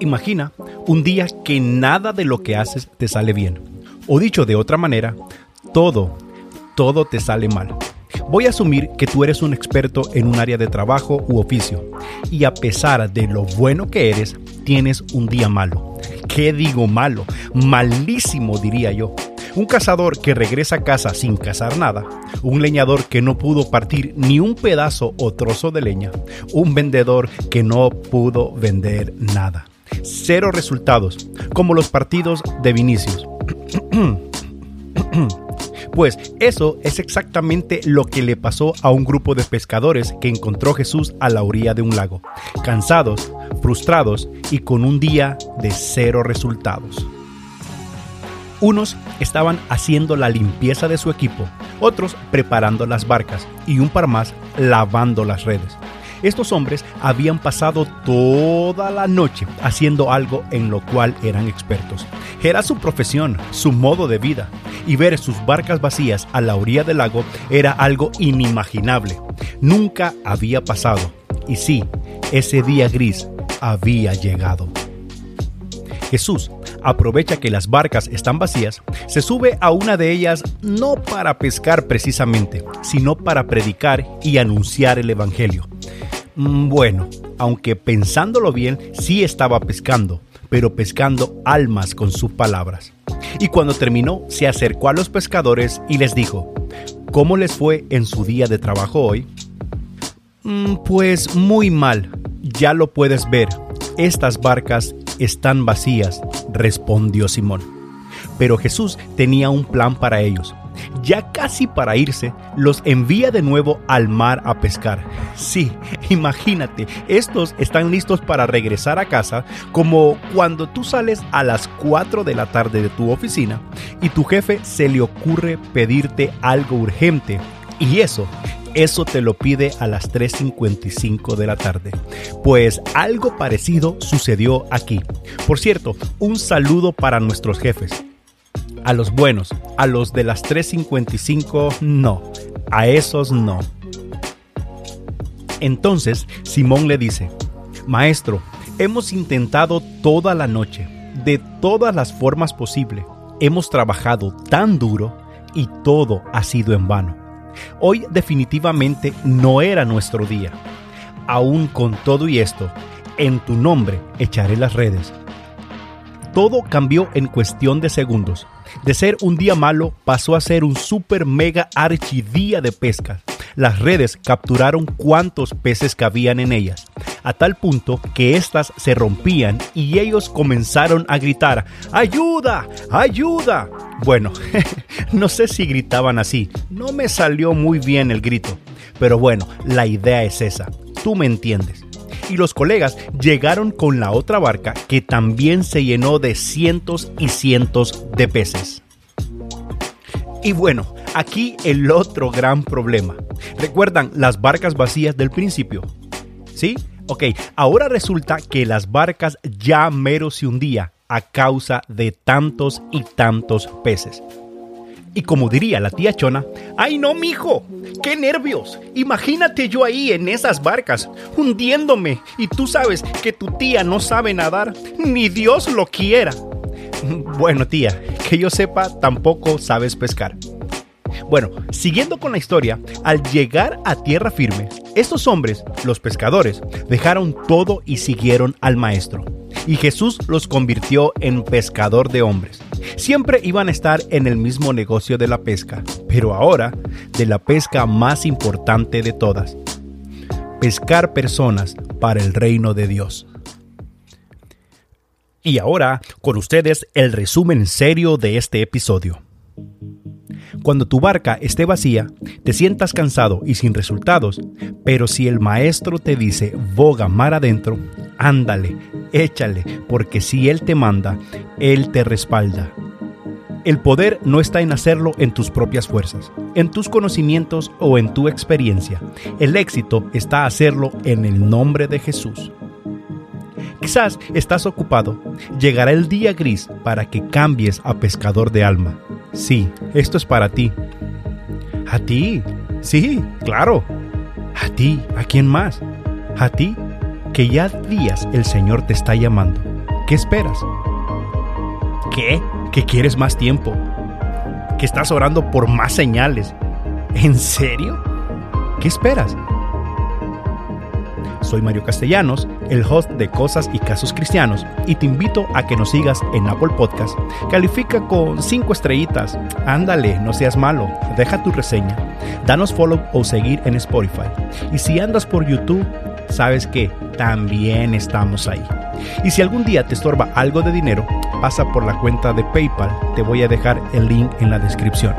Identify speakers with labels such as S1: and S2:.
S1: Imagina un día que nada de lo que haces te sale bien. O dicho de otra manera, todo, todo te sale mal. Voy a asumir que tú eres un experto en un área de trabajo u oficio y a pesar de lo bueno que eres, tienes un día malo. ¿Qué digo malo? Malísimo diría yo. Un cazador que regresa a casa sin cazar nada, un leñador que no pudo partir ni un pedazo o trozo de leña, un vendedor que no pudo vender nada. Cero resultados, como los partidos de Vinicius. Pues eso es exactamente lo que le pasó a un grupo de pescadores que encontró Jesús a la orilla de un lago, cansados, frustrados y con un día de cero resultados. Unos estaban haciendo la limpieza de su equipo, otros preparando las barcas y un par más lavando las redes. Estos hombres habían pasado toda la noche haciendo algo en lo cual eran expertos. Era su profesión, su modo de vida, y ver sus barcas vacías a la orilla del lago era algo inimaginable. Nunca había pasado. Y sí, ese día gris había llegado. Jesús aprovecha que las barcas están vacías, se sube a una de ellas no para pescar precisamente, sino para predicar y anunciar el Evangelio. Mm, bueno, aunque pensándolo bien, sí estaba pescando, pero pescando almas con sus palabras. Y cuando terminó, se acercó a los pescadores y les dijo, ¿cómo les fue en su día de trabajo hoy? Mm, pues muy mal, ya lo puedes ver, estas barcas están vacías, respondió Simón. Pero Jesús tenía un plan para ellos ya casi para irse, los envía de nuevo al mar a pescar. Sí, imagínate, estos están listos para regresar a casa como cuando tú sales a las 4 de la tarde de tu oficina y tu jefe se le ocurre pedirte algo urgente. Y eso, eso te lo pide a las 3.55 de la tarde. Pues algo parecido sucedió aquí. Por cierto, un saludo para nuestros jefes a los buenos, a los de las 3.55 no, a esos no. Entonces Simón le dice, Maestro, hemos intentado toda la noche, de todas las formas posibles. Hemos trabajado tan duro y todo ha sido en vano. Hoy definitivamente no era nuestro día. Aún con todo y esto, en tu nombre echaré las redes. Todo cambió en cuestión de segundos. De ser un día malo pasó a ser un super mega archidía de pesca. Las redes capturaron cuantos peces cabían en ellas, a tal punto que éstas se rompían y ellos comenzaron a gritar, ¡Ayuda! ¡Ayuda! Bueno, no sé si gritaban así, no me salió muy bien el grito, pero bueno, la idea es esa, tú me entiendes y los colegas llegaron con la otra barca que también se llenó de cientos y cientos de peces. Y bueno, aquí el otro gran problema. ¿Recuerdan las barcas vacías del principio? ¿Sí? Ok, ahora resulta que las barcas ya mero se hundía a causa de tantos y tantos peces. Y como diría la tía Chona, ¡ay no, mijo! ¡Qué nervios! Imagínate yo ahí en esas barcas, hundiéndome, y tú sabes que tu tía no sabe nadar, ni Dios lo quiera. Bueno, tía, que yo sepa, tampoco sabes pescar. Bueno, siguiendo con la historia, al llegar a tierra firme, estos hombres, los pescadores, dejaron todo y siguieron al maestro. Y Jesús los convirtió en pescador de hombres. Siempre iban a estar en el mismo negocio de la pesca, pero ahora de la pesca más importante de todas. Pescar personas para el reino de Dios. Y ahora, con ustedes, el resumen serio de este episodio. Cuando tu barca esté vacía, te sientas cansado y sin resultados, pero si el maestro te dice boga mar adentro, ándale, échale, porque si Él te manda, Él te respalda. El poder no está en hacerlo en tus propias fuerzas, en tus conocimientos o en tu experiencia. El éxito está hacerlo en el nombre de Jesús. Quizás estás ocupado. Llegará el día gris para que cambies a pescador de alma. Sí, esto es para ti. ¿A ti? Sí, claro. ¿A ti? ¿A quién más? ¿A ti? Que ya días el Señor te está llamando. ¿Qué esperas? ¿Qué? ¿Que quieres más tiempo? ¿Que estás orando por más señales? ¿En serio? ¿Qué esperas? Soy Mario Castellanos, el host de Cosas y Casos Cristianos, y te invito a que nos sigas en Apple Podcast. Califica con 5 estrellitas. Ándale, no seas malo. Deja tu reseña. Danos follow o seguir en Spotify. Y si andas por YouTube, sabes que también estamos ahí. Y si algún día te estorba algo de dinero, pasa por la cuenta de PayPal. Te voy a dejar el link en la descripción.